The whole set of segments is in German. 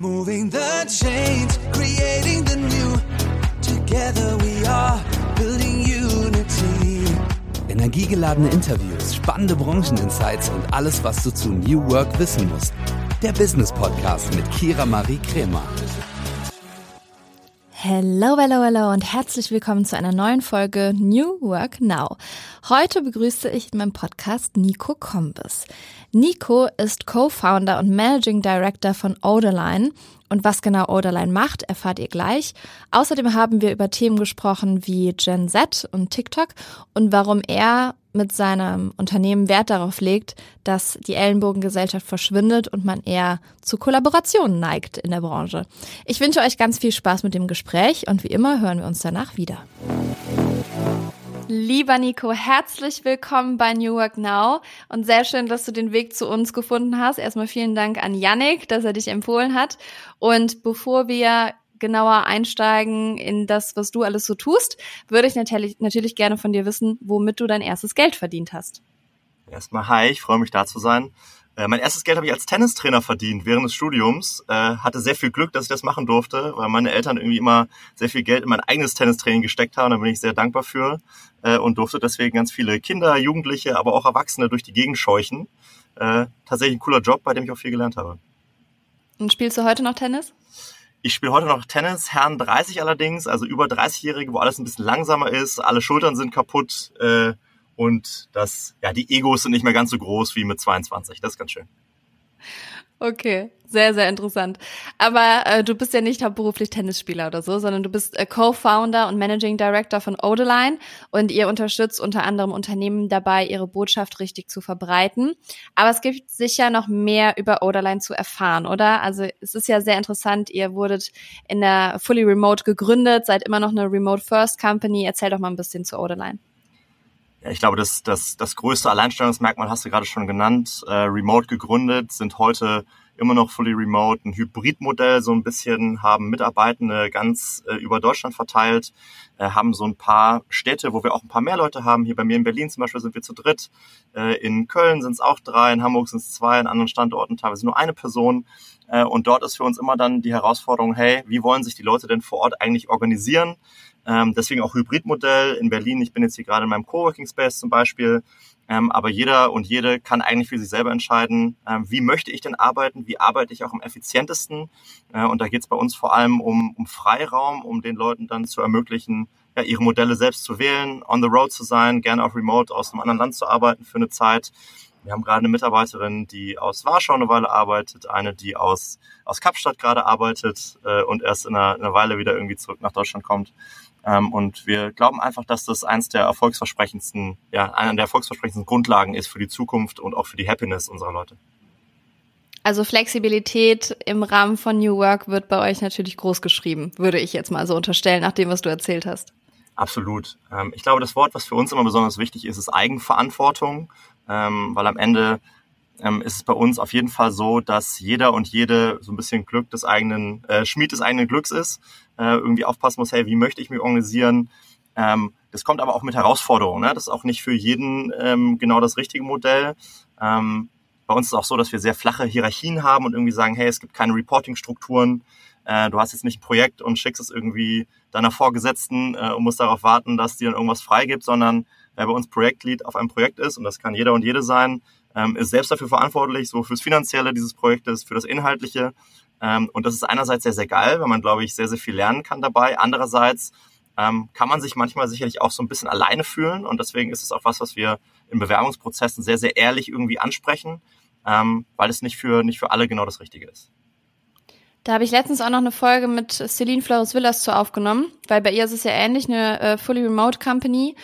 Moving the change, creating the new. Together we are building unity. Energiegeladene Interviews, spannende Brancheninsights und alles, was du zu New Work wissen musst. Der Business Podcast mit Kira Marie Kremer. Hello, hello, hello und herzlich willkommen zu einer neuen Folge New Work Now. Heute begrüße ich in meinem Podcast Nico Kombis. Nico ist Co-Founder und Managing Director von Oderline. Und was genau Oderline macht, erfahrt ihr gleich. Außerdem haben wir über Themen gesprochen wie Gen Z und TikTok und warum er mit seinem Unternehmen Wert darauf legt, dass die Ellenbogengesellschaft verschwindet und man eher zu Kollaborationen neigt in der Branche. Ich wünsche euch ganz viel Spaß mit dem Gespräch und wie immer hören wir uns danach wieder. Lieber Nico, herzlich willkommen bei New Work Now und sehr schön, dass du den Weg zu uns gefunden hast. Erstmal vielen Dank an Yannick, dass er dich empfohlen hat. Und bevor wir genauer einsteigen in das, was du alles so tust, würde ich natürlich, natürlich gerne von dir wissen, womit du dein erstes Geld verdient hast. Erstmal hi, ich freue mich da zu sein. Äh, mein erstes Geld habe ich als Tennistrainer verdient während des Studiums. Äh, hatte sehr viel Glück, dass ich das machen durfte, weil meine Eltern irgendwie immer sehr viel Geld in mein eigenes Tennistraining gesteckt haben. Da bin ich sehr dankbar für äh, und durfte deswegen ganz viele Kinder, Jugendliche, aber auch Erwachsene durch die Gegend scheuchen. Äh, tatsächlich ein cooler Job, bei dem ich auch viel gelernt habe. Und spielst du heute noch Tennis? Ich spiele heute noch Tennis, Herren 30 allerdings, also über 30-Jährige, wo alles ein bisschen langsamer ist, alle Schultern sind kaputt. Äh, und das, ja, die Egos sind nicht mehr ganz so groß wie mit 22. Das ist ganz schön. Okay, sehr, sehr interessant. Aber äh, du bist ja nicht hauptberuflich Tennisspieler oder so, sondern du bist äh, Co-Founder und Managing Director von Odeline und ihr unterstützt unter anderem Unternehmen dabei, ihre Botschaft richtig zu verbreiten. Aber es gibt sicher noch mehr über Odeline zu erfahren, oder? Also es ist ja sehr interessant, ihr wurdet in der Fully Remote gegründet, seid immer noch eine Remote First Company. Erzähl doch mal ein bisschen zu Odeline. Ich glaube, das, das, das größte Alleinstellungsmerkmal hast du gerade schon genannt. Äh, remote gegründet, sind heute immer noch fully remote, ein Hybridmodell so ein bisschen, haben Mitarbeitende ganz äh, über Deutschland verteilt, äh, haben so ein paar Städte, wo wir auch ein paar mehr Leute haben. Hier bei mir in Berlin zum Beispiel sind wir zu dritt, äh, in Köln sind es auch drei, in Hamburg sind es zwei, in anderen Standorten teilweise nur eine Person. Äh, und dort ist für uns immer dann die Herausforderung, hey, wie wollen sich die Leute denn vor Ort eigentlich organisieren? Ähm, deswegen auch Hybridmodell in Berlin. Ich bin jetzt hier gerade in meinem Coworking Space zum Beispiel. Ähm, aber jeder und jede kann eigentlich für sich selber entscheiden, ähm, wie möchte ich denn arbeiten, wie arbeite ich auch am effizientesten. Äh, und da geht es bei uns vor allem um, um Freiraum, um den Leuten dann zu ermöglichen, ja, ihre Modelle selbst zu wählen, on the road zu sein, gerne auch remote aus einem anderen Land zu arbeiten für eine Zeit. Wir haben gerade eine Mitarbeiterin, die aus Warschau eine Weile arbeitet, eine, die aus, aus Kapstadt gerade arbeitet äh, und erst in einer, in einer Weile wieder irgendwie zurück nach Deutschland kommt. Ähm, und wir glauben einfach, dass das eins der erfolgsversprechendsten, ja, einer der erfolgsversprechendsten Grundlagen ist für die Zukunft und auch für die Happiness unserer Leute. Also Flexibilität im Rahmen von New Work wird bei euch natürlich groß geschrieben, würde ich jetzt mal so unterstellen, nach dem, was du erzählt hast. Absolut. Ähm, ich glaube, das Wort, was für uns immer besonders wichtig ist, ist Eigenverantwortung, ähm, weil am Ende ähm, ist es bei uns auf jeden Fall so, dass jeder und jede so ein bisschen Glück des eigenen, äh, Schmied des eigenen Glücks ist, äh, irgendwie aufpassen muss, hey, wie möchte ich mich organisieren? Ähm, das kommt aber auch mit Herausforderungen. Ne? Das ist auch nicht für jeden ähm, genau das richtige Modell. Ähm, bei uns ist es auch so, dass wir sehr flache Hierarchien haben und irgendwie sagen, hey, es gibt keine Reporting-Strukturen. Äh, du hast jetzt nicht ein Projekt und schickst es irgendwie deiner Vorgesetzten äh, und musst darauf warten, dass dir dann irgendwas freigibt, sondern wer bei uns Projektlead auf einem Projekt ist, und das kann jeder und jede sein, ähm, ist selbst dafür verantwortlich, so fürs Finanzielle dieses Projektes, für das Inhaltliche. Ähm, und das ist einerseits sehr, sehr geil, weil man, glaube ich, sehr, sehr viel lernen kann dabei. Andererseits ähm, kann man sich manchmal sicherlich auch so ein bisschen alleine fühlen. Und deswegen ist es auch was, was wir in Bewerbungsprozessen sehr, sehr ehrlich irgendwie ansprechen, ähm, weil es nicht für, nicht für alle genau das Richtige ist. Da habe ich letztens auch noch eine Folge mit Celine Flores Villas zu aufgenommen, weil bei ihr ist es ja ähnlich, eine äh, Fully Remote Company.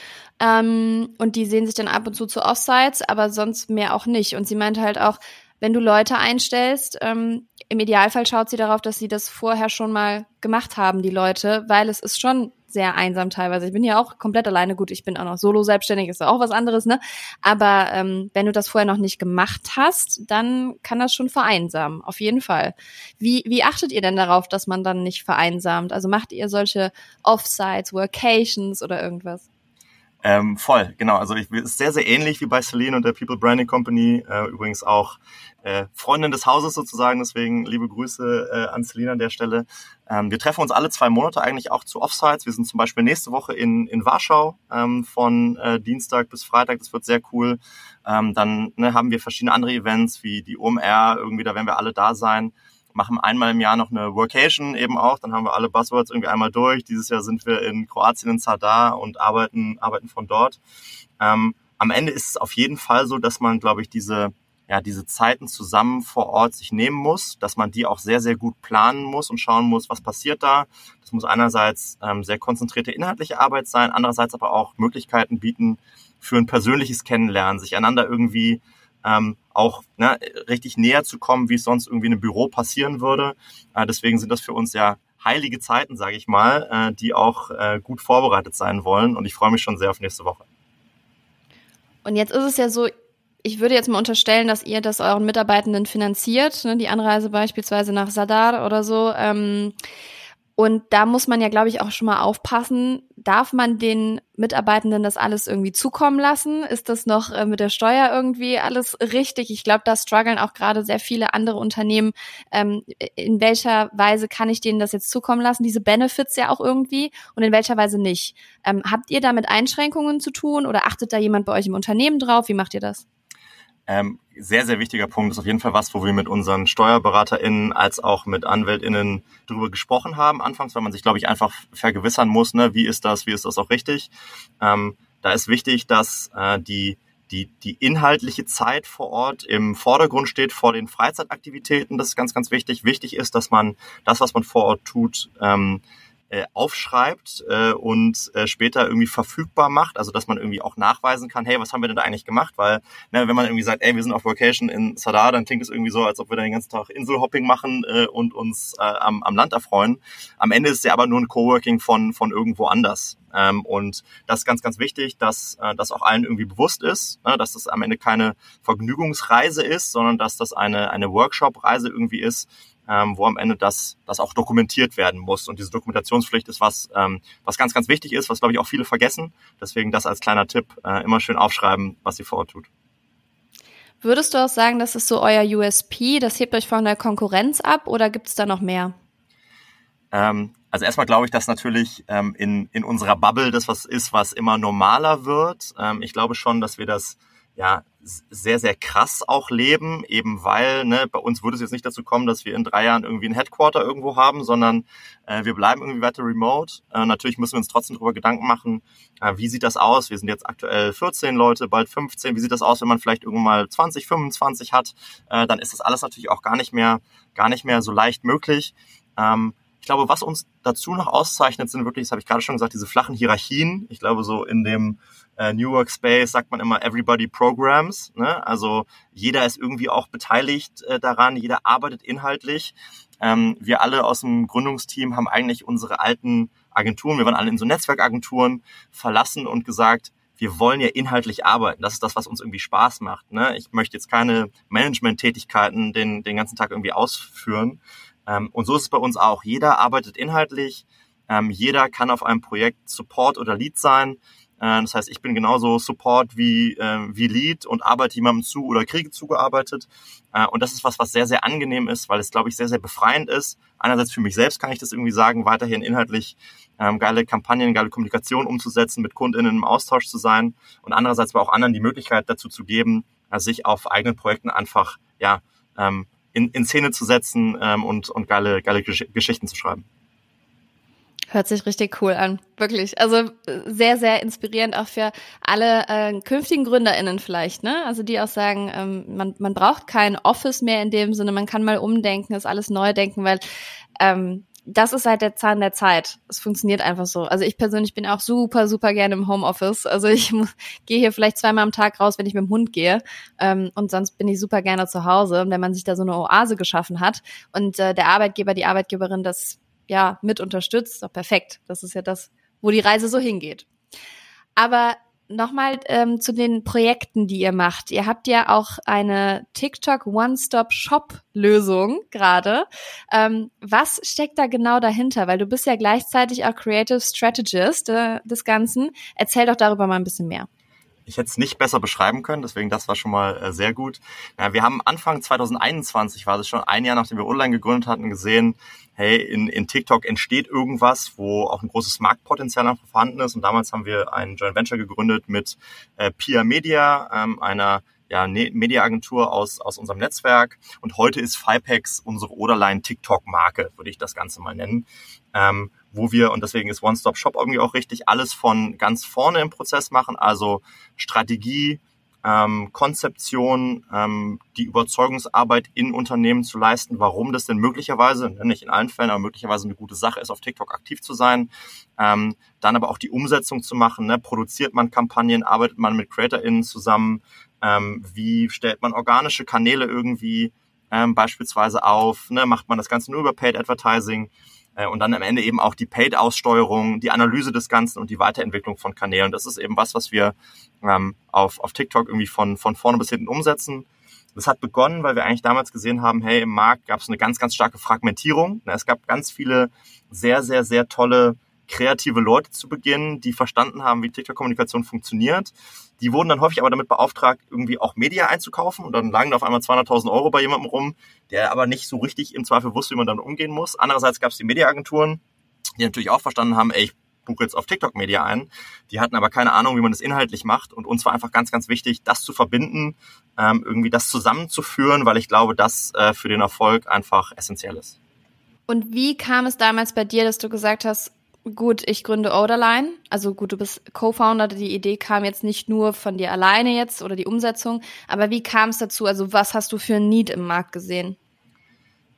Ähm, und die sehen sich dann ab und zu zu Offsites, aber sonst mehr auch nicht. Und sie meinte halt auch, wenn du Leute einstellst, ähm, im Idealfall schaut sie darauf, dass sie das vorher schon mal gemacht haben, die Leute, weil es ist schon sehr einsam teilweise. Ich bin ja auch komplett alleine. Gut, ich bin auch noch solo selbstständig, ist auch was anderes, ne? Aber ähm, wenn du das vorher noch nicht gemacht hast, dann kann das schon vereinsamen, auf jeden Fall. Wie, wie achtet ihr denn darauf, dass man dann nicht vereinsamt? Also macht ihr solche Offsites, Workations oder irgendwas? Ähm, voll, genau. Also ich ist sehr, sehr ähnlich wie bei Celine und der People Branding Company. Äh, übrigens auch äh, Freundin des Hauses sozusagen, deswegen liebe Grüße äh, an Celine an der Stelle. Ähm, wir treffen uns alle zwei Monate eigentlich auch zu Offsites. Wir sind zum Beispiel nächste Woche in, in Warschau ähm, von äh, Dienstag bis Freitag. Das wird sehr cool. Ähm, dann ne, haben wir verschiedene andere Events wie die OMR, irgendwie, da werden wir alle da sein machen einmal im Jahr noch eine Workation eben auch. Dann haben wir alle Buzzwords irgendwie einmal durch. Dieses Jahr sind wir in Kroatien in Zadar und arbeiten, arbeiten von dort. Ähm, am Ende ist es auf jeden Fall so, dass man, glaube ich, diese, ja, diese Zeiten zusammen vor Ort sich nehmen muss, dass man die auch sehr, sehr gut planen muss und schauen muss, was passiert da. Das muss einerseits ähm, sehr konzentrierte inhaltliche Arbeit sein, andererseits aber auch Möglichkeiten bieten für ein persönliches Kennenlernen, sich einander irgendwie ähm, auch ne, richtig näher zu kommen, wie es sonst irgendwie in einem Büro passieren würde. Äh, deswegen sind das für uns ja heilige Zeiten, sage ich mal, äh, die auch äh, gut vorbereitet sein wollen. Und ich freue mich schon sehr auf nächste Woche. Und jetzt ist es ja so, ich würde jetzt mal unterstellen, dass ihr das euren Mitarbeitenden finanziert, ne, die Anreise beispielsweise nach Sadar oder so. Ähm, und da muss man ja, glaube ich, auch schon mal aufpassen. Darf man den Mitarbeitenden das alles irgendwie zukommen lassen? Ist das noch äh, mit der Steuer irgendwie alles richtig? Ich glaube, da strugglen auch gerade sehr viele andere Unternehmen. Ähm, in welcher Weise kann ich denen das jetzt zukommen lassen? Diese Benefits ja auch irgendwie und in welcher Weise nicht? Ähm, habt ihr da mit Einschränkungen zu tun oder achtet da jemand bei euch im Unternehmen drauf? Wie macht ihr das? Ähm, sehr, sehr wichtiger Punkt ist auf jeden Fall was, wo wir mit unseren SteuerberaterInnen als auch mit AnwältInnen drüber gesprochen haben anfangs, weil man sich, glaube ich, einfach vergewissern muss, ne, wie ist das, wie ist das auch richtig. Ähm, da ist wichtig, dass äh, die die, die inhaltliche Zeit vor Ort im Vordergrund steht vor den Freizeitaktivitäten. Das ist ganz, ganz wichtig. Wichtig ist, dass man das, was man vor Ort tut, ähm, äh, aufschreibt äh, und äh, später irgendwie verfügbar macht, also dass man irgendwie auch nachweisen kann, hey, was haben wir denn da eigentlich gemacht? Weil, ne, wenn man irgendwie sagt, ey, wir sind auf Vacation in Sadar, dann klingt es irgendwie so, als ob wir da den ganzen Tag Inselhopping machen äh, und uns äh, am, am Land erfreuen. Am Ende ist es ja aber nur ein Coworking von, von irgendwo anders. Ähm, und das ist ganz, ganz wichtig, dass äh, das auch allen irgendwie bewusst ist, ne, dass das am Ende keine Vergnügungsreise ist, sondern dass das eine, eine Workshop-Reise irgendwie ist, ähm, wo am Ende das, das auch dokumentiert werden muss. Und diese Dokumentationspflicht ist was, ähm, was ganz, ganz wichtig ist, was, glaube ich, auch viele vergessen. Deswegen das als kleiner Tipp, äh, immer schön aufschreiben, was ihr vor Ort tut. Würdest du auch sagen, das ist so euer USP, das hebt euch von der Konkurrenz ab oder gibt es da noch mehr? Ähm, also erstmal glaube ich, dass natürlich ähm, in, in unserer Bubble das was ist, was immer normaler wird. Ähm, ich glaube schon, dass wir das ja sehr, sehr krass auch leben, eben weil, ne, bei uns würde es jetzt nicht dazu kommen, dass wir in drei Jahren irgendwie ein Headquarter irgendwo haben, sondern äh, wir bleiben irgendwie weiter remote. Äh, natürlich müssen wir uns trotzdem darüber Gedanken machen, äh, wie sieht das aus? Wir sind jetzt aktuell 14 Leute, bald 15. Wie sieht das aus, wenn man vielleicht irgendwann mal 20, 25 hat? Äh, dann ist das alles natürlich auch gar nicht mehr, gar nicht mehr so leicht möglich. Ähm, ich glaube, was uns dazu noch auszeichnet, sind wirklich, das habe ich gerade schon gesagt, diese flachen Hierarchien. Ich glaube, so in dem äh, New Workspace sagt man immer Everybody Programs. Ne? Also jeder ist irgendwie auch beteiligt äh, daran, jeder arbeitet inhaltlich. Ähm, wir alle aus dem Gründungsteam haben eigentlich unsere alten Agenturen, wir waren alle in so Netzwerkagenturen, verlassen und gesagt, wir wollen ja inhaltlich arbeiten. Das ist das, was uns irgendwie Spaß macht. Ne? Ich möchte jetzt keine Management-Tätigkeiten den, den ganzen Tag irgendwie ausführen. Ähm, und so ist es bei uns auch. Jeder arbeitet inhaltlich. Ähm, jeder kann auf einem Projekt Support oder Lead sein. Äh, das heißt, ich bin genauso Support wie, äh, wie Lead und arbeite jemandem zu oder kriege zugearbeitet. Äh, und das ist was, was sehr, sehr angenehm ist, weil es, glaube ich, sehr, sehr befreiend ist. Einerseits für mich selbst kann ich das irgendwie sagen, weiterhin inhaltlich ähm, geile Kampagnen, geile Kommunikation umzusetzen, mit KundInnen im Austausch zu sein und andererseits aber auch anderen die Möglichkeit dazu zu geben, äh, sich auf eigenen Projekten einfach ja, ähm, in, in Szene zu setzen ähm, und, und geile, geile Geschichten zu schreiben. Hört sich richtig cool an, wirklich. Also sehr, sehr inspirierend auch für alle äh, künftigen GründerInnen vielleicht, ne? Also die auch sagen, ähm, man, man braucht kein Office mehr in dem Sinne, man kann mal umdenken, ist alles neu denken, weil ähm, das ist halt der Zahn der Zeit. Es funktioniert einfach so. Also ich persönlich bin auch super, super gerne im Homeoffice. Also ich gehe hier vielleicht zweimal am Tag raus, wenn ich mit dem Hund gehe. Ähm, und sonst bin ich super gerne zu Hause, wenn man sich da so eine Oase geschaffen hat. Und äh, der Arbeitgeber, die Arbeitgeberin das ja mit unterstützt, doch perfekt. Das ist ja das, wo die Reise so hingeht. Aber Nochmal ähm, zu den Projekten, die ihr macht. Ihr habt ja auch eine TikTok One-Stop-Shop-Lösung gerade. Ähm, was steckt da genau dahinter? Weil du bist ja gleichzeitig auch Creative Strategist äh, des Ganzen. Erzähl doch darüber mal ein bisschen mehr ich hätte es nicht besser beschreiben können, deswegen das war schon mal äh, sehr gut. Ja, wir haben Anfang 2021, war das schon ein Jahr nachdem wir online gegründet hatten, gesehen, hey, in, in TikTok entsteht irgendwas, wo auch ein großes Marktpotenzial einfach vorhanden ist. Und damals haben wir ein Joint Venture gegründet mit äh, Pia Media, ähm, einer ja, ne-, Mediaagentur aus, aus unserem Netzwerk. Und heute ist Fipex unsere Oderline TikTok-Marke, würde ich das Ganze mal nennen. Ähm, wo wir, und deswegen ist One-Stop-Shop irgendwie auch richtig, alles von ganz vorne im Prozess machen, also Strategie, ähm, Konzeption, ähm, die Überzeugungsarbeit in Unternehmen zu leisten, warum das denn möglicherweise, ne, nicht in allen Fällen, aber möglicherweise eine gute Sache ist, auf TikTok aktiv zu sein. Ähm, dann aber auch die Umsetzung zu machen. Ne? Produziert man Kampagnen, arbeitet man mit CreatorInnen zusammen, ähm, wie stellt man organische Kanäle irgendwie ähm, beispielsweise auf, ne? macht man das Ganze nur über Paid Advertising und dann am Ende eben auch die Paid-Aussteuerung, die Analyse des Ganzen und die Weiterentwicklung von Kanälen. Das ist eben was, was wir ähm, auf, auf TikTok irgendwie von, von vorne bis hinten umsetzen. Das hat begonnen, weil wir eigentlich damals gesehen haben, hey, im Markt gab es eine ganz, ganz starke Fragmentierung. Es gab ganz viele sehr, sehr, sehr tolle kreative Leute zu Beginn, die verstanden haben, wie TikTok-Kommunikation funktioniert. Die wurden dann häufig aber damit beauftragt, irgendwie auch Media einzukaufen und dann lagen da auf einmal 200.000 Euro bei jemandem rum, der aber nicht so richtig im Zweifel wusste, wie man damit umgehen muss. Andererseits gab es die Mediaagenturen, die natürlich auch verstanden haben, ey, ich buche jetzt auf TikTok Media ein. Die hatten aber keine Ahnung, wie man das inhaltlich macht. Und uns war einfach ganz, ganz wichtig, das zu verbinden, ähm, irgendwie das zusammenzuführen, weil ich glaube, das äh, für den Erfolg einfach essentiell ist. Und wie kam es damals bei dir, dass du gesagt hast, Gut, ich gründe Oderline. Also gut, du bist Co-Founder. Die Idee kam jetzt nicht nur von dir alleine jetzt oder die Umsetzung. Aber wie kam es dazu? Also was hast du für ein Need im Markt gesehen?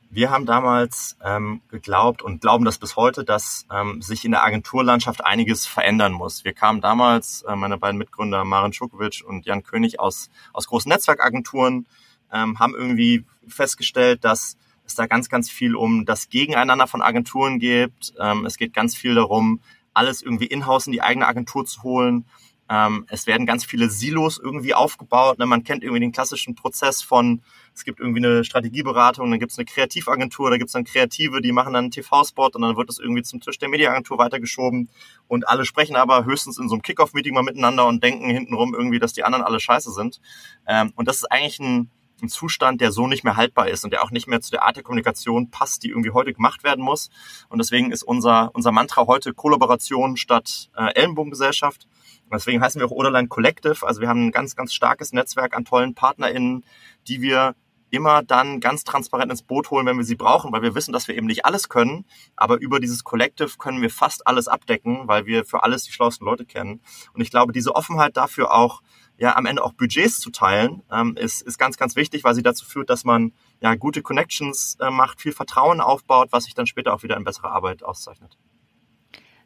Wir haben damals ähm, geglaubt und glauben das bis heute, dass ähm, sich in der Agenturlandschaft einiges verändern muss. Wir kamen damals, äh, meine beiden Mitgründer Maren Schukovic und Jan König aus, aus großen Netzwerkagenturen, ähm, haben irgendwie festgestellt, dass es da ganz, ganz viel um das Gegeneinander von Agenturen gibt. Ähm, es geht ganz viel darum, alles irgendwie in-house in die eigene Agentur zu holen. Ähm, es werden ganz viele Silos irgendwie aufgebaut. Ne? Man kennt irgendwie den klassischen Prozess von, es gibt irgendwie eine Strategieberatung, dann gibt es eine Kreativagentur, da gibt es dann Kreative, die machen dann einen TV-Spot und dann wird es irgendwie zum Tisch der Mediaagentur weitergeschoben. Und alle sprechen aber höchstens in so einem Kickoff-Meeting mal miteinander und denken hintenrum irgendwie, dass die anderen alle scheiße sind. Ähm, und das ist eigentlich ein ein Zustand, der so nicht mehr haltbar ist und der auch nicht mehr zu der Art der Kommunikation passt, die irgendwie heute gemacht werden muss. Und deswegen ist unser, unser Mantra heute Kollaboration statt äh, Ellenbogengesellschaft. Deswegen heißen wir auch Oderland Collective. Also wir haben ein ganz, ganz starkes Netzwerk an tollen PartnerInnen, die wir immer dann ganz transparent ins Boot holen, wenn wir sie brauchen, weil wir wissen, dass wir eben nicht alles können, aber über dieses Collective können wir fast alles abdecken, weil wir für alles die schlauesten Leute kennen. Und ich glaube, diese Offenheit dafür auch ja am Ende auch Budgets zu teilen, ähm, ist, ist ganz, ganz wichtig, weil sie dazu führt, dass man ja gute Connections äh, macht, viel Vertrauen aufbaut, was sich dann später auch wieder in bessere Arbeit auszeichnet.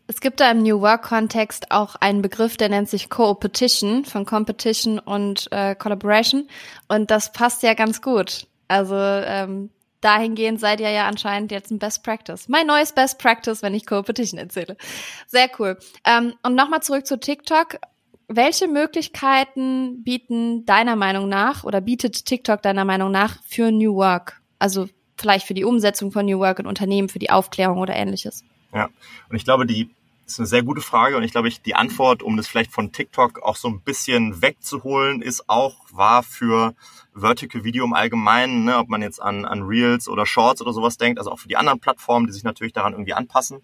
Es gibt da im New Work-Kontext auch einen Begriff, der nennt sich Co-Opetition, von Competition und äh, Collaboration. Und das passt ja ganz gut. Also ähm, dahingehend seid ihr ja anscheinend jetzt ein Best Practice. Mein neues Best Practice, wenn ich Co-Opetition erzähle. Sehr cool. Ähm, und nochmal zurück zu TikTok. Welche Möglichkeiten bieten deiner Meinung nach oder bietet TikTok deiner Meinung nach für New Work? Also vielleicht für die Umsetzung von New Work in Unternehmen, für die Aufklärung oder ähnliches? Ja, und ich glaube, die ist eine sehr gute Frage und ich glaube, ich, die Antwort, um das vielleicht von TikTok auch so ein bisschen wegzuholen, ist auch wahr für Vertical Video im Allgemeinen, ne? ob man jetzt an, an Reels oder Shorts oder sowas denkt, also auch für die anderen Plattformen, die sich natürlich daran irgendwie anpassen.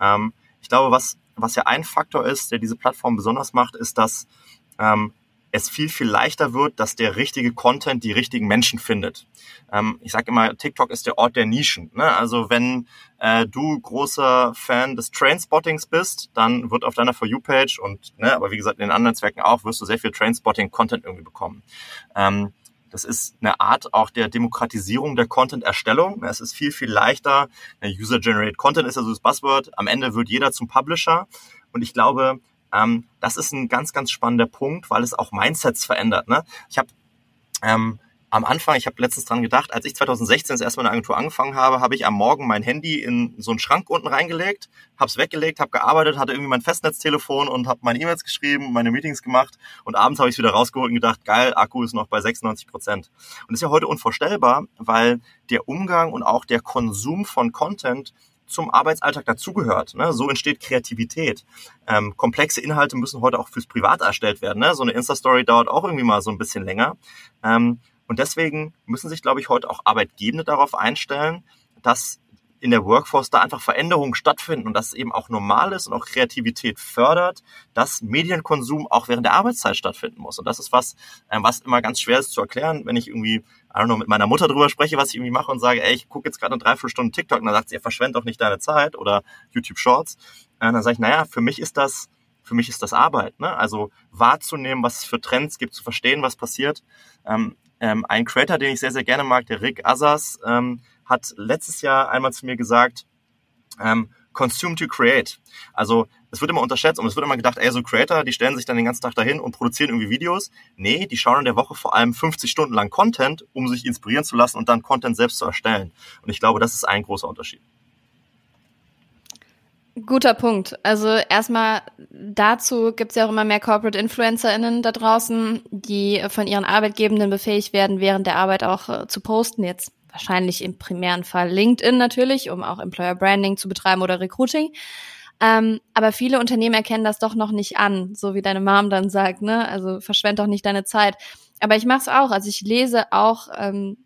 Ähm, ich glaube, was was ja ein Faktor ist, der diese Plattform besonders macht, ist, dass ähm, es viel, viel leichter wird, dass der richtige Content die richtigen Menschen findet. Ähm, ich sage immer, TikTok ist der Ort der Nischen. Ne? Also wenn äh, du großer Fan des Trainspottings bist, dann wird auf deiner For You-Page und, ne, aber wie gesagt, in den anderen Zwecken auch, wirst du sehr viel Trainspotting-Content irgendwie bekommen. Ähm, das ist eine Art auch der Demokratisierung der Content-Erstellung. Es ist viel, viel leichter. User-Generated Content ist also das Buzzword. Am Ende wird jeder zum Publisher. Und ich glaube, ähm, das ist ein ganz, ganz spannender Punkt, weil es auch Mindsets verändert. Ne? Ich habe ähm, am Anfang, ich habe letztens dran gedacht, als ich 2016 das erste Mal in der Agentur angefangen habe, habe ich am Morgen mein Handy in so einen Schrank unten reingelegt, habe es weggelegt, habe gearbeitet, hatte irgendwie mein Festnetztelefon und habe meine E-Mails geschrieben, meine Meetings gemacht und abends habe ich es wieder rausgeholt und gedacht, geil, Akku ist noch bei 96 Prozent. Und ist ja heute unvorstellbar, weil der Umgang und auch der Konsum von Content zum Arbeitsalltag dazugehört. Ne? So entsteht Kreativität. Ähm, komplexe Inhalte müssen heute auch fürs Privat erstellt werden. Ne? So eine Insta-Story dauert auch irgendwie mal so ein bisschen länger. Ähm, und deswegen müssen sich, glaube ich, heute auch Arbeitgebende darauf einstellen, dass in der Workforce da einfach Veränderungen stattfinden und dass es eben auch normal ist und auch Kreativität fördert, dass Medienkonsum auch während der Arbeitszeit stattfinden muss. Und das ist was, ähm, was immer ganz schwer ist zu erklären, wenn ich irgendwie, I don't know, mit meiner Mutter drüber spreche, was ich irgendwie mache und sage, ey, ich gucke jetzt gerade eine Dreiviertelstunde TikTok und dann sagt sie, verschwend doch nicht deine Zeit oder YouTube Shorts. Und dann sage ich, naja, für mich ist das, für mich ist das Arbeit. Ne? Also wahrzunehmen, was es für Trends gibt, zu verstehen, was passiert. Ähm, ähm, ein Creator, den ich sehr, sehr gerne mag, der Rick Assas, ähm, hat letztes Jahr einmal zu mir gesagt, ähm, consume to create. Also es wird immer unterschätzt und es wird immer gedacht, ey, so Creator, die stellen sich dann den ganzen Tag dahin und produzieren irgendwie Videos. Nee, die schauen in der Woche vor allem 50 Stunden lang Content, um sich inspirieren zu lassen und dann Content selbst zu erstellen. Und ich glaube, das ist ein großer Unterschied. Guter Punkt. Also erstmal dazu gibt es ja auch immer mehr Corporate InfluencerInnen da draußen, die von ihren Arbeitgebenden befähigt werden, während der Arbeit auch äh, zu posten. Jetzt wahrscheinlich im primären Fall LinkedIn natürlich, um auch Employer Branding zu betreiben oder Recruiting. Ähm, aber viele Unternehmen erkennen das doch noch nicht an, so wie deine Mom dann sagt, ne? Also verschwend doch nicht deine Zeit. Aber ich mache es auch. Also ich lese auch ähm,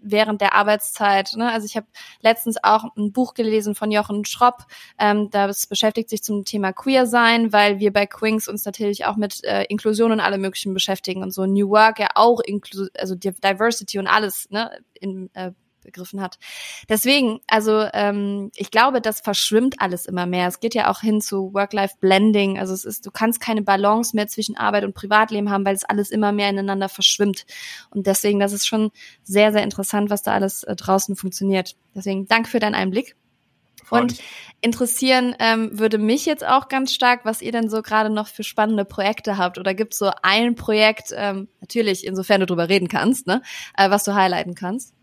während der Arbeitszeit. Ne? Also ich habe letztens auch ein Buch gelesen von Jochen Schropp, ähm, das beschäftigt sich zum Thema Queer sein, weil wir bei Quinks uns natürlich auch mit äh, Inklusion und allem möglichen beschäftigen und so New Work ja auch Inklu also Diversity und alles ne, in, äh, begriffen hat. Deswegen, also ähm, ich glaube, das verschwimmt alles immer mehr. Es geht ja auch hin zu Work-Life-Blending. Also es ist, du kannst keine Balance mehr zwischen Arbeit und Privatleben haben, weil es alles immer mehr ineinander verschwimmt. Und deswegen, das ist schon sehr, sehr interessant, was da alles äh, draußen funktioniert. Deswegen, danke für deinen Einblick. Und interessieren ähm, würde mich jetzt auch ganz stark, was ihr denn so gerade noch für spannende Projekte habt. Oder gibt es so ein Projekt, ähm, natürlich, insofern du drüber reden kannst, ne, äh, was du highlighten kannst?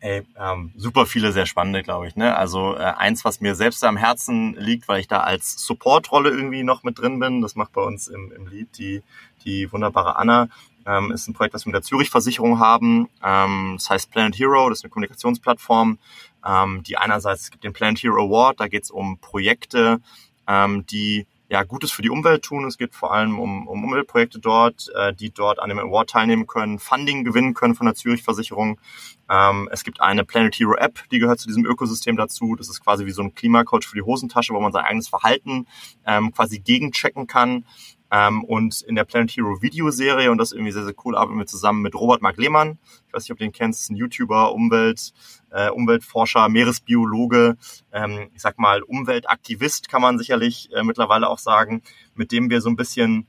Ey, ähm, super viele sehr spannende, glaube ich. Ne? Also äh, eins, was mir selbst am Herzen liegt, weil ich da als Supportrolle irgendwie noch mit drin bin, das macht bei uns im, im Lied die, die wunderbare Anna, ähm, ist ein Projekt, was wir mit der Zürich-Versicherung haben. Ähm, das heißt Planet Hero, das ist eine Kommunikationsplattform, ähm, die einerseits, es gibt den Planet Hero Award, da geht es um Projekte, ähm, die ja, Gutes für die Umwelt tun. Es geht vor allem um, um Umweltprojekte dort, äh, die dort an dem Award teilnehmen können, Funding gewinnen können von der Zürich-Versicherung. Ähm, es gibt eine Planet Hero App, die gehört zu diesem Ökosystem dazu. Das ist quasi wie so ein Klimacoach für die Hosentasche, wo man sein eigenes Verhalten ähm, quasi gegenchecken kann. Ähm, und in der Planet Hero Videoserie, und das ist irgendwie sehr, sehr cool, arbeiten wir zusammen mit Robert Mark Lehmann. Ich weiß nicht, ob du den kennst, ein YouTuber, Umwelt, äh, Umweltforscher, Meeresbiologe, ähm, ich sag mal Umweltaktivist kann man sicherlich äh, mittlerweile auch sagen, mit dem wir so ein bisschen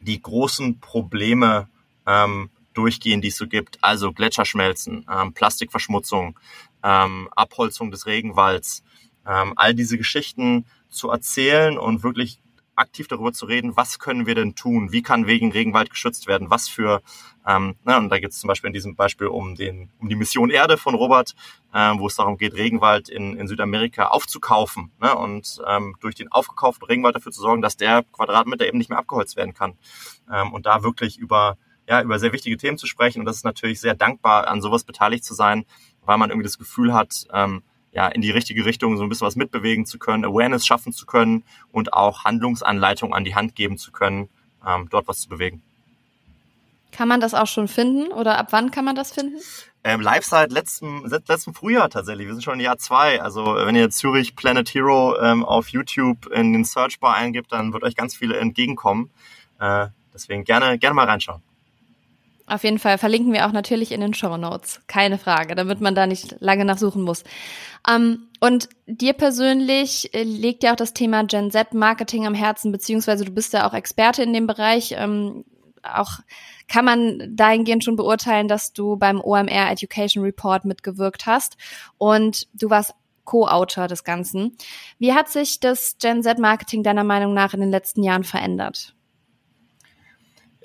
die großen Probleme ähm, durchgehen, die es so gibt. Also Gletscherschmelzen, ähm, Plastikverschmutzung, ähm, Abholzung des Regenwalds, ähm, all diese Geschichten zu erzählen und wirklich aktiv darüber zu reden, was können wir denn tun, wie kann wegen Regenwald geschützt werden, was für, ähm, ne, und da geht es zum Beispiel in diesem Beispiel um den, um die Mission Erde von Robert, äh, wo es darum geht, Regenwald in, in Südamerika aufzukaufen ne, und ähm, durch den aufgekauften Regenwald dafür zu sorgen, dass der Quadratmeter eben nicht mehr abgeholzt werden kann. Ähm, und da wirklich über ja, über sehr wichtige Themen zu sprechen. Und das ist natürlich sehr dankbar, an sowas beteiligt zu sein, weil man irgendwie das Gefühl hat, ähm, ja, in die richtige Richtung so ein bisschen was mitbewegen zu können, Awareness schaffen zu können und auch Handlungsanleitungen an die Hand geben zu können, ähm, dort was zu bewegen. Kann man das auch schon finden oder ab wann kann man das finden? Ähm, live seit letztem, seit letztem Frühjahr tatsächlich. Wir sind schon im Jahr zwei. Also wenn ihr Zürich Planet Hero ähm, auf YouTube in den Searchbar eingibt, dann wird euch ganz viele entgegenkommen. Äh, deswegen gerne, gerne mal reinschauen. Auf jeden Fall verlinken wir auch natürlich in den Show Notes. Keine Frage, damit man da nicht lange nachsuchen muss. Ähm, und dir persönlich äh, liegt ja auch das Thema Gen Z Marketing am Herzen, beziehungsweise du bist ja auch Experte in dem Bereich. Ähm, auch kann man dahingehend schon beurteilen, dass du beim OMR Education Report mitgewirkt hast und du warst Co-Autor des Ganzen. Wie hat sich das Gen Z Marketing deiner Meinung nach in den letzten Jahren verändert?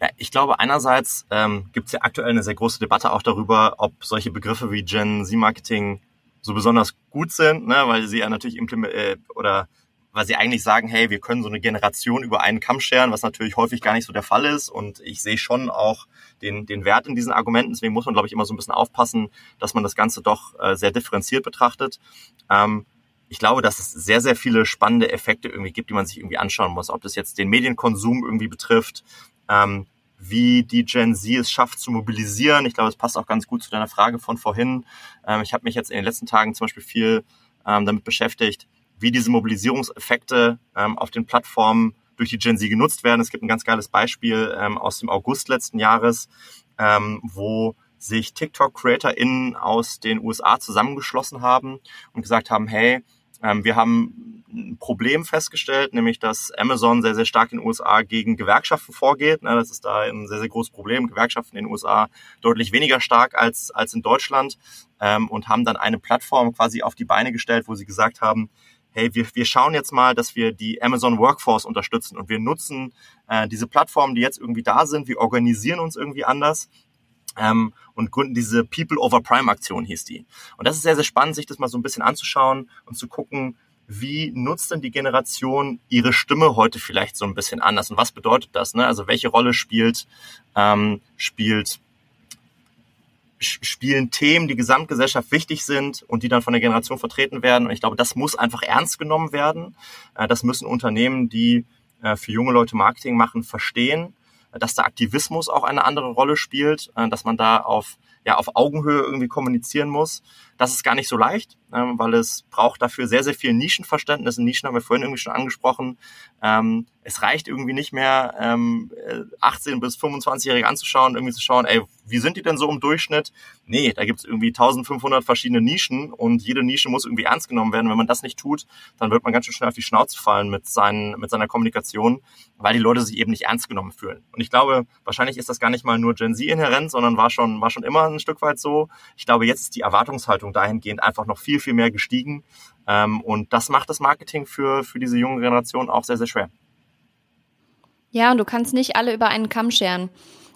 Ja, ich glaube, einerseits ähm, gibt es ja aktuell eine sehr große Debatte auch darüber, ob solche Begriffe wie Gen Z-Marketing so besonders gut sind, ne, weil sie ja natürlich äh, oder weil sie eigentlich sagen, hey, wir können so eine Generation über einen Kamm scheren, was natürlich häufig gar nicht so der Fall ist. Und ich sehe schon auch den, den Wert in diesen Argumenten. Deswegen muss man, glaube ich, immer so ein bisschen aufpassen, dass man das Ganze doch äh, sehr differenziert betrachtet. Ähm, ich glaube, dass es sehr, sehr viele spannende Effekte irgendwie gibt, die man sich irgendwie anschauen muss. Ob das jetzt den Medienkonsum irgendwie betrifft, ähm, wie die Gen Z es schafft zu mobilisieren. Ich glaube, es passt auch ganz gut zu deiner Frage von vorhin. Ähm, ich habe mich jetzt in den letzten Tagen zum Beispiel viel ähm, damit beschäftigt, wie diese Mobilisierungseffekte ähm, auf den Plattformen durch die Gen Z genutzt werden. Es gibt ein ganz geiles Beispiel ähm, aus dem August letzten Jahres, ähm, wo sich TikTok-CreatorInnen aus den USA zusammengeschlossen haben und gesagt haben, hey, wir haben ein Problem festgestellt, nämlich dass Amazon sehr, sehr stark in den USA gegen Gewerkschaften vorgeht. Das ist da ein sehr, sehr großes Problem. Gewerkschaften in den USA deutlich weniger stark als, als in Deutschland ähm, und haben dann eine Plattform quasi auf die Beine gestellt, wo sie gesagt haben, hey, wir, wir schauen jetzt mal, dass wir die Amazon Workforce unterstützen und wir nutzen äh, diese Plattformen, die jetzt irgendwie da sind, wir organisieren uns irgendwie anders ähm, und gründen diese People over Prime Aktion hieß die. Und das ist sehr, sehr spannend, sich das mal so ein bisschen anzuschauen und zu gucken, wie nutzt denn die Generation ihre Stimme heute vielleicht so ein bisschen anders und was bedeutet das? Ne? Also welche Rolle spielt ähm, spielt spielen Themen, die Gesamtgesellschaft wichtig sind und die dann von der Generation vertreten werden. Und ich glaube, das muss einfach ernst genommen werden. Äh, das müssen Unternehmen, die äh, für junge Leute Marketing machen, verstehen, dass der Aktivismus auch eine andere Rolle spielt, äh, dass man da auf ja auf Augenhöhe irgendwie kommunizieren muss. Das ist gar nicht so leicht, ähm, weil es braucht dafür sehr, sehr viel Nischenverständnis. Und Nischen haben wir vorhin irgendwie schon angesprochen. Ähm, es reicht irgendwie nicht mehr, ähm, 18 bis 25-Jährige anzuschauen, irgendwie zu schauen, ey, wie sind die denn so im Durchschnitt? Nee, da gibt's irgendwie 1500 verschiedene Nischen und jede Nische muss irgendwie ernst genommen werden. Wenn man das nicht tut, dann wird man ganz schön schnell auf die Schnauze fallen mit, seinen, mit seiner Kommunikation, weil die Leute sich eben nicht ernst genommen fühlen. Und ich glaube, wahrscheinlich ist das gar nicht mal nur Gen Z inhärent, sondern war schon, war schon immer ein Stück weit so. Ich glaube, jetzt ist die Erwartungshaltung dahingehend einfach noch viel, viel mehr gestiegen. Ähm, und das macht das Marketing für, für diese junge Generation auch sehr, sehr schwer. Ja, und du kannst nicht alle über einen Kamm scheren.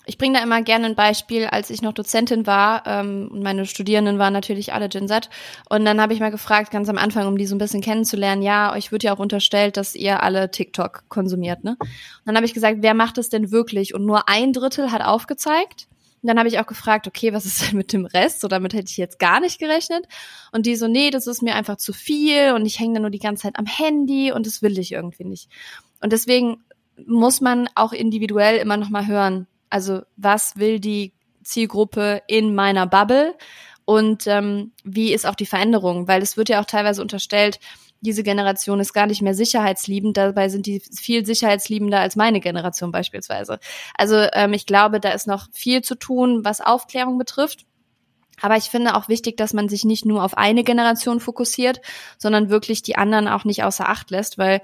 Ich bringe da immer gerne ein Beispiel, als ich noch Dozentin war ähm, und meine Studierenden waren natürlich alle Gen Z. Und dann habe ich mal gefragt, ganz am Anfang, um die so ein bisschen kennenzulernen, ja, euch wird ja auch unterstellt, dass ihr alle TikTok konsumiert, ne? Und dann habe ich gesagt, wer macht es denn wirklich? Und nur ein Drittel hat aufgezeigt. Und dann habe ich auch gefragt, okay, was ist denn mit dem Rest? So damit hätte ich jetzt gar nicht gerechnet. Und die so, nee, das ist mir einfach zu viel und ich hänge da nur die ganze Zeit am Handy und das will ich irgendwie nicht. Und deswegen muss man auch individuell immer noch mal hören. Also was will die Zielgruppe in meiner Bubble und ähm, wie ist auch die Veränderung? Weil es wird ja auch teilweise unterstellt, diese Generation ist gar nicht mehr sicherheitsliebend, dabei sind die viel sicherheitsliebender als meine Generation beispielsweise. Also ähm, ich glaube, da ist noch viel zu tun, was Aufklärung betrifft. Aber ich finde auch wichtig, dass man sich nicht nur auf eine Generation fokussiert, sondern wirklich die anderen auch nicht außer Acht lässt, weil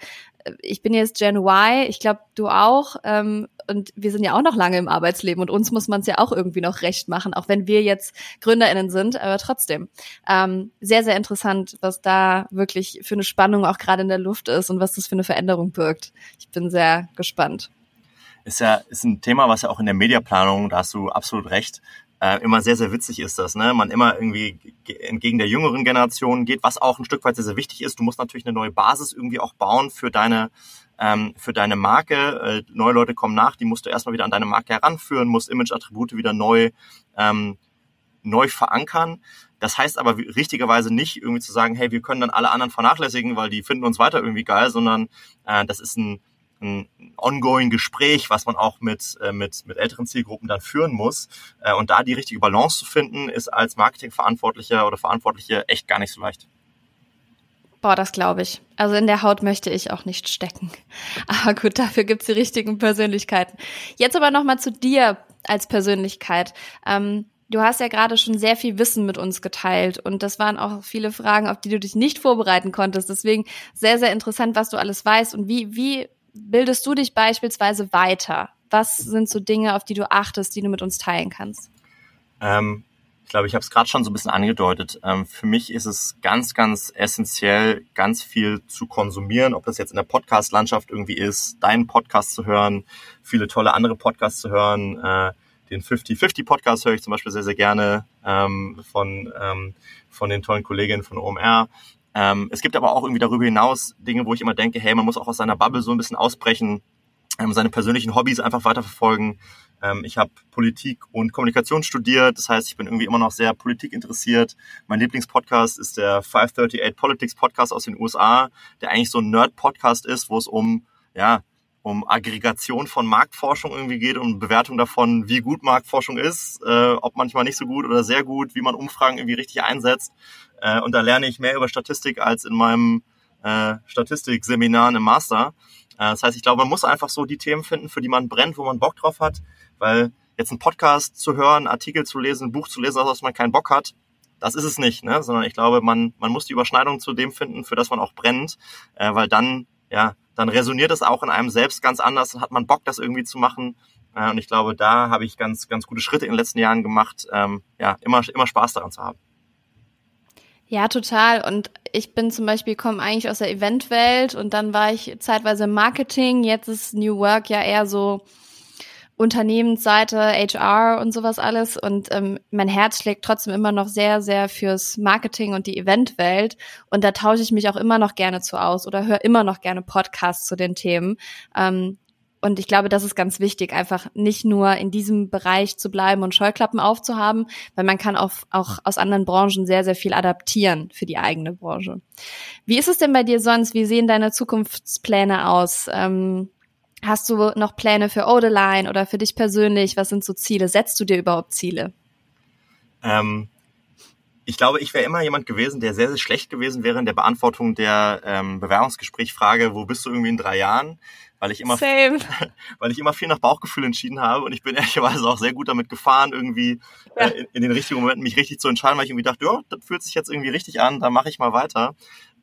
ich bin jetzt Gen Y, ich glaube du auch, ähm, und wir sind ja auch noch lange im Arbeitsleben und uns muss man es ja auch irgendwie noch recht machen, auch wenn wir jetzt GründerInnen sind, aber trotzdem. Ähm, sehr, sehr interessant, was da wirklich für eine Spannung auch gerade in der Luft ist und was das für eine Veränderung birgt. Ich bin sehr gespannt. Ist ja, ist ein Thema, was ja auch in der Mediaplanung, da hast du absolut recht, äh, immer sehr, sehr witzig ist das, ne? Man immer irgendwie entgegen der jüngeren Generation geht, was auch ein Stück weit sehr, sehr wichtig ist. Du musst natürlich eine neue Basis irgendwie auch bauen für deine ähm, für deine Marke. Äh, neue Leute kommen nach, die musst du erstmal wieder an deine Marke heranführen, musst Image-Attribute wieder neu ähm, neu verankern. Das heißt aber richtigerweise nicht irgendwie zu sagen, hey, wir können dann alle anderen vernachlässigen, weil die finden uns weiter irgendwie geil, sondern äh, das ist ein ein ongoing Gespräch, was man auch mit, äh, mit, mit älteren Zielgruppen dann führen muss. Äh, und da die richtige Balance zu finden, ist als Marketingverantwortlicher oder Verantwortliche echt gar nicht so leicht. Boah, das glaube ich. Also in der Haut möchte ich auch nicht stecken. Aber gut, dafür gibt's die richtigen Persönlichkeiten. Jetzt aber nochmal zu dir als Persönlichkeit. Ähm, du hast ja gerade schon sehr viel Wissen mit uns geteilt und das waren auch viele Fragen, auf die du dich nicht vorbereiten konntest. Deswegen sehr, sehr interessant, was du alles weißt und wie, wie bildest du dich beispielsweise weiter? Was sind so Dinge, auf die du achtest, die du mit uns teilen kannst? Ähm, Ich glaube, ich habe es gerade schon so ein bisschen angedeutet. Ähm, für mich ist es ganz, ganz essentiell, ganz viel zu konsumieren, ob das jetzt in der Podcast-Landschaft irgendwie ist, deinen Podcast zu hören, viele tolle andere Podcasts zu hören. Äh, den 50-50-Podcast höre ich zum Beispiel sehr, sehr gerne ähm, von, ähm, von den tollen Kolleginnen von OMR. Ähm, es gibt aber auch irgendwie darüber hinaus Dinge, wo ich immer denke, hey, man muss auch aus seiner Bubble so ein bisschen ausbrechen, ähm, seine persönlichen Hobbys einfach weiterverfolgen. Ähm, ich habe Politik und Kommunikation studiert, das heißt, ich bin irgendwie immer noch sehr Politik interessiert. Mein Lieblingspodcast ist der 538 Politics Podcast aus den USA, der eigentlich so ein Nerd-Podcast ist, wo es um ja um Aggregation von Marktforschung irgendwie geht und Bewertung davon, wie gut Marktforschung ist, äh, ob manchmal nicht so gut oder sehr gut, wie man Umfragen irgendwie richtig einsetzt. Äh, und da lerne ich mehr über Statistik als in meinem äh, Statistikseminar im Master. Äh, das heißt, ich glaube, man muss einfach so die Themen finden, für die man brennt, wo man Bock drauf hat, weil jetzt einen Podcast zu hören, Artikel zu lesen, Buch zu lesen, aus man keinen Bock hat, das ist es nicht, ne? sondern ich glaube, man, man muss die Überschneidung zu dem finden, für das man auch brennt, äh, weil dann, ja, dann resoniert es auch in einem selbst ganz anders, dann hat man Bock, das irgendwie zu machen. Äh, und ich glaube, da habe ich ganz, ganz gute Schritte in den letzten Jahren gemacht, ähm, ja, immer, immer Spaß daran zu haben. Ja, total. Und ich bin zum Beispiel, komme eigentlich aus der Eventwelt und dann war ich zeitweise im Marketing. Jetzt ist New Work ja eher so Unternehmensseite, HR und sowas alles. Und ähm, mein Herz schlägt trotzdem immer noch sehr, sehr fürs Marketing und die Eventwelt. Und da tausche ich mich auch immer noch gerne zu aus oder höre immer noch gerne Podcasts zu den Themen. Ähm, und ich glaube, das ist ganz wichtig, einfach nicht nur in diesem Bereich zu bleiben und Scheuklappen aufzuhaben, weil man kann auch, auch aus anderen Branchen sehr, sehr viel adaptieren für die eigene Branche. Wie ist es denn bei dir sonst? Wie sehen deine Zukunftspläne aus? Ähm, hast du noch Pläne für Odeline oder für dich persönlich? Was sind so Ziele? Setzt du dir überhaupt Ziele? Ähm, ich glaube, ich wäre immer jemand gewesen, der sehr, sehr schlecht gewesen wäre in der Beantwortung der ähm, Bewerbungsgesprächfrage, wo bist du irgendwie in drei Jahren? weil ich immer, Same. weil ich immer viel nach Bauchgefühl entschieden habe und ich bin ehrlicherweise auch sehr gut damit gefahren, irgendwie ja. äh, in, in, den richtigen Momenten mich richtig zu entscheiden, weil ich irgendwie dachte, ja, das fühlt sich jetzt irgendwie richtig an, da mache ich mal weiter.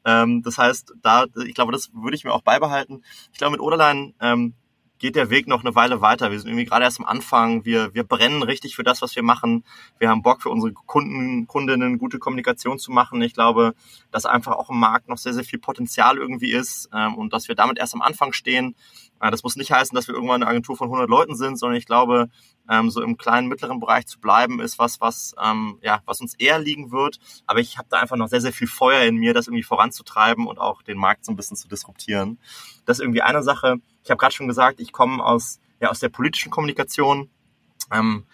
Ähm, das heißt, da, ich glaube, das würde ich mir auch beibehalten. Ich glaube, mit Oderlein ähm, geht der Weg noch eine Weile weiter. Wir sind irgendwie gerade erst am Anfang. Wir, wir brennen richtig für das, was wir machen. Wir haben Bock für unsere Kunden, Kundinnen gute Kommunikation zu machen. Ich glaube, dass einfach auch im Markt noch sehr, sehr viel Potenzial irgendwie ist ähm, und dass wir damit erst am Anfang stehen. Äh, das muss nicht heißen, dass wir irgendwann eine Agentur von 100 Leuten sind, sondern ich glaube, ähm, so im kleinen, mittleren Bereich zu bleiben, ist was, was, ähm, ja, was uns eher liegen wird. Aber ich habe da einfach noch sehr, sehr viel Feuer in mir, das irgendwie voranzutreiben und auch den Markt so ein bisschen zu disruptieren. Das ist irgendwie eine Sache. Ich habe gerade schon gesagt, ich komme aus, ja, aus der politischen Kommunikation. Ähm,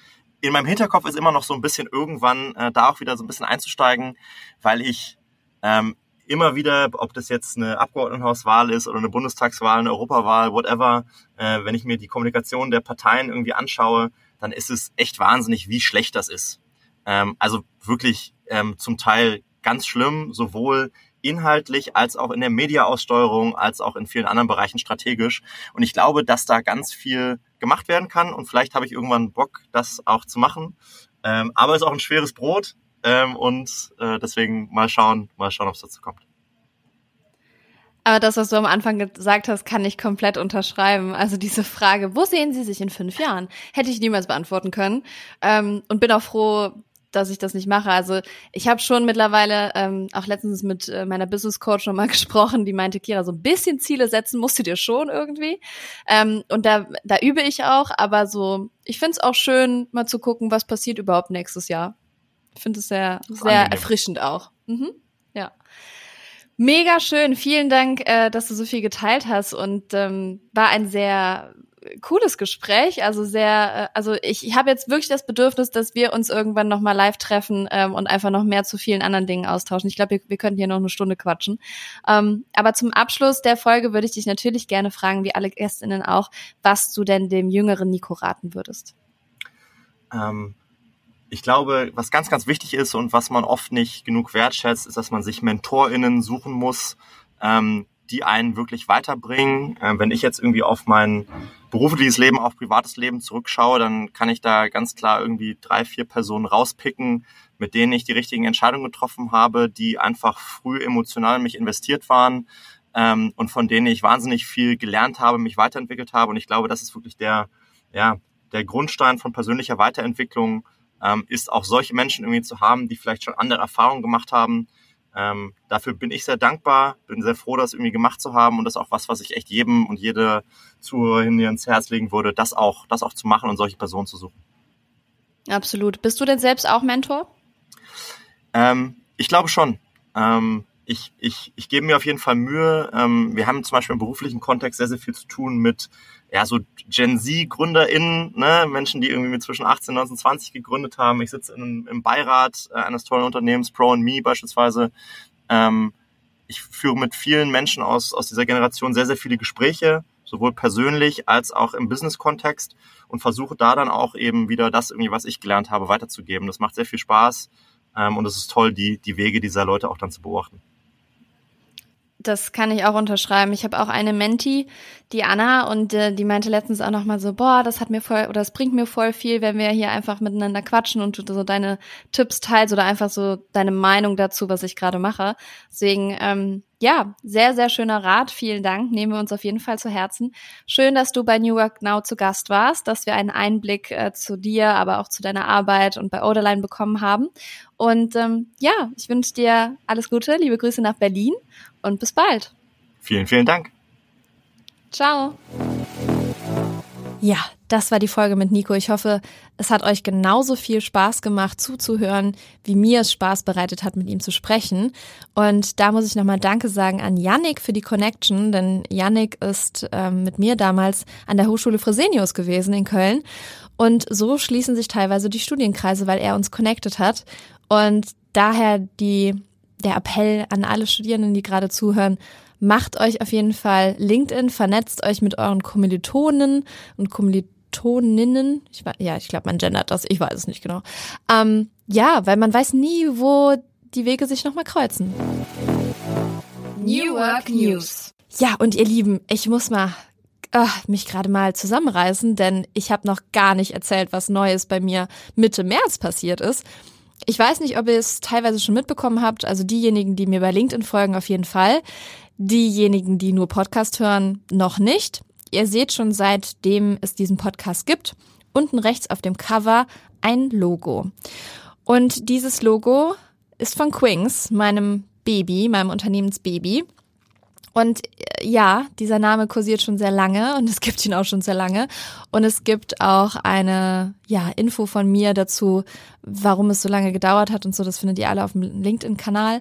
in meinem Hinterkopf ist immer noch so ein bisschen irgendwann äh, da auch wieder so ein bisschen einzusteigen, weil ich ähm, immer wieder, ob das jetzt eine Abgeordnetenhauswahl ist oder eine Bundestagswahl, eine Europawahl, whatever, äh, wenn ich mir die Kommunikation der Parteien irgendwie anschaue, dann ist es echt wahnsinnig, wie schlecht das ist. Ähm, also wirklich ähm, zum Teil ganz schlimm, sowohl inhaltlich als auch in der Mediaaussteuerung, als auch in vielen anderen Bereichen strategisch. Und ich glaube, dass da ganz viel gemacht werden kann und vielleicht habe ich irgendwann Bock, das auch zu machen. Ähm, aber es ist auch ein schweres Brot ähm, und äh, deswegen mal schauen, mal schauen, ob es dazu kommt. Aber das, was du am Anfang gesagt hast, kann ich komplett unterschreiben. Also diese Frage, wo sehen Sie sich in fünf Jahren, hätte ich niemals beantworten können. Ähm, und bin auch froh, dass ich das nicht mache. Also ich habe schon mittlerweile ähm, auch letztens mit äh, meiner Business Coach noch mal gesprochen, die meinte, Kira, so ein bisschen Ziele setzen musst du dir schon irgendwie. Ähm, und da, da übe ich auch, aber so, ich finde es auch schön, mal zu gucken, was passiert überhaupt nächstes Jahr. Ich finde es sehr, sehr erfrischend auch. Mhm. Mega schön. Vielen Dank, äh, dass du so viel geteilt hast und ähm, war ein sehr cooles Gespräch. Also sehr, äh, also ich, ich habe jetzt wirklich das Bedürfnis, dass wir uns irgendwann nochmal live treffen ähm, und einfach noch mehr zu vielen anderen Dingen austauschen. Ich glaube, wir, wir könnten hier noch eine Stunde quatschen. Ähm, aber zum Abschluss der Folge würde ich dich natürlich gerne fragen, wie alle Gästinnen auch, was du denn dem jüngeren Nico raten würdest. Ähm, ich glaube, was ganz, ganz wichtig ist und was man oft nicht genug wertschätzt, ist, dass man sich MentorInnen suchen muss, ähm, die einen wirklich weiterbringen. Äh, wenn ich jetzt irgendwie auf mein berufliches Leben, auf privates Leben zurückschaue, dann kann ich da ganz klar irgendwie drei, vier Personen rauspicken, mit denen ich die richtigen Entscheidungen getroffen habe, die einfach früh emotional in mich investiert waren ähm, und von denen ich wahnsinnig viel gelernt habe, mich weiterentwickelt habe. Und ich glaube, das ist wirklich der, ja, der Grundstein von persönlicher Weiterentwicklung, ähm, ist auch solche Menschen irgendwie zu haben, die vielleicht schon andere Erfahrungen gemacht haben. Ähm, dafür bin ich sehr dankbar, bin sehr froh, das irgendwie gemacht zu haben und das ist auch was, was ich echt jedem und jede Zuhörerin ins Herz legen würde, das auch, das auch zu machen und solche Personen zu suchen. Absolut. Bist du denn selbst auch Mentor? Ähm, ich glaube schon. Ähm, ich, ich, ich gebe mir auf jeden Fall Mühe. Ähm, wir haben zum Beispiel im beruflichen Kontext sehr, sehr viel zu tun mit ja, so Gen Z-GründerInnen, ne? Menschen, die irgendwie mit zwischen 18 und 19, 20 gegründet haben. Ich sitze im Beirat äh, eines tollen Unternehmens, Pro and Me beispielsweise. Ähm, ich führe mit vielen Menschen aus, aus dieser Generation sehr, sehr viele Gespräche, sowohl persönlich als auch im Business-Kontext und versuche da dann auch eben wieder das irgendwie, was ich gelernt habe, weiterzugeben. Das macht sehr viel Spaß ähm, und es ist toll, die, die Wege dieser Leute auch dann zu beobachten. Das kann ich auch unterschreiben. Ich habe auch eine Menti, die Anna, und äh, die meinte letztens auch nochmal so, boah, das hat mir voll, oder das bringt mir voll viel, wenn wir hier einfach miteinander quatschen und du so deine Tipps teilst oder einfach so deine Meinung dazu, was ich gerade mache. Deswegen, ähm, ja, sehr, sehr schöner Rat. Vielen Dank. Nehmen wir uns auf jeden Fall zu Herzen. Schön, dass du bei New Work Now zu Gast warst, dass wir einen Einblick äh, zu dir, aber auch zu deiner Arbeit und bei Oderline bekommen haben. Und ähm, ja, ich wünsche dir alles Gute, liebe Grüße nach Berlin und bis bald. Vielen, vielen Dank. Ciao. Ja, das war die Folge mit Nico. Ich hoffe, es hat euch genauso viel Spaß gemacht zuzuhören, wie mir es Spaß bereitet hat, mit ihm zu sprechen. Und da muss ich nochmal Danke sagen an Yannick für die Connection, denn Yannick ist ähm, mit mir damals an der Hochschule Fresenius gewesen in Köln. Und so schließen sich teilweise die Studienkreise, weil er uns connected hat. Und daher die, der Appell an alle Studierenden, die gerade zuhören, macht euch auf jeden Fall LinkedIn, vernetzt euch mit euren Kommilitonen und Kommilitoninnen. Ich, ja, ich glaube, man gendert das, ich weiß es nicht genau. Ähm, ja, weil man weiß nie, wo die Wege sich nochmal kreuzen. New Work News. Ja, und ihr Lieben, ich muss mal ach, mich gerade mal zusammenreißen, denn ich habe noch gar nicht erzählt, was Neues bei mir Mitte März passiert ist. Ich weiß nicht, ob ihr es teilweise schon mitbekommen habt, also diejenigen, die mir bei LinkedIn folgen, auf jeden Fall. Diejenigen, die nur Podcast hören, noch nicht. Ihr seht schon seitdem es diesen Podcast gibt, unten rechts auf dem Cover ein Logo. Und dieses Logo ist von Quings, meinem Baby, meinem Unternehmensbaby. Und äh, ja, dieser Name kursiert schon sehr lange und es gibt ihn auch schon sehr lange. Und es gibt auch eine ja, Info von mir dazu, warum es so lange gedauert hat und so. Das findet ihr alle auf dem LinkedIn-Kanal.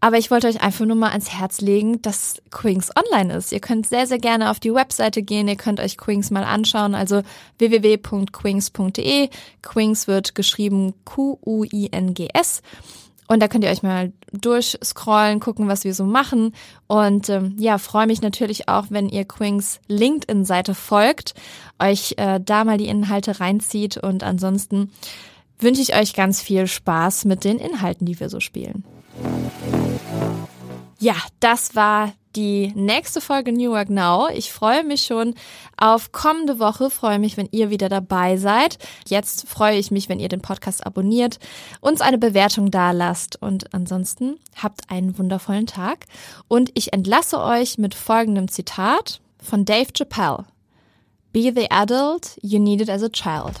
Aber ich wollte euch einfach nur mal ans Herz legen, dass Quings online ist. Ihr könnt sehr, sehr gerne auf die Webseite gehen. Ihr könnt euch Quings mal anschauen. Also www.quings.de. Quings wird geschrieben Q-U-I-N-G-S. Und da könnt ihr euch mal durchscrollen, gucken, was wir so machen. Und ähm, ja, freue mich natürlich auch, wenn ihr Quings LinkedIn-Seite folgt, euch äh, da mal die Inhalte reinzieht. Und ansonsten wünsche ich euch ganz viel Spaß mit den Inhalten, die wir so spielen. Ja, das war die nächste Folge New Work Now. Ich freue mich schon auf kommende Woche, freue mich, wenn ihr wieder dabei seid. Jetzt freue ich mich, wenn ihr den Podcast abonniert, uns eine Bewertung da lasst und ansonsten habt einen wundervollen Tag und ich entlasse euch mit folgendem Zitat von Dave Chappelle. Be the adult you needed as a child.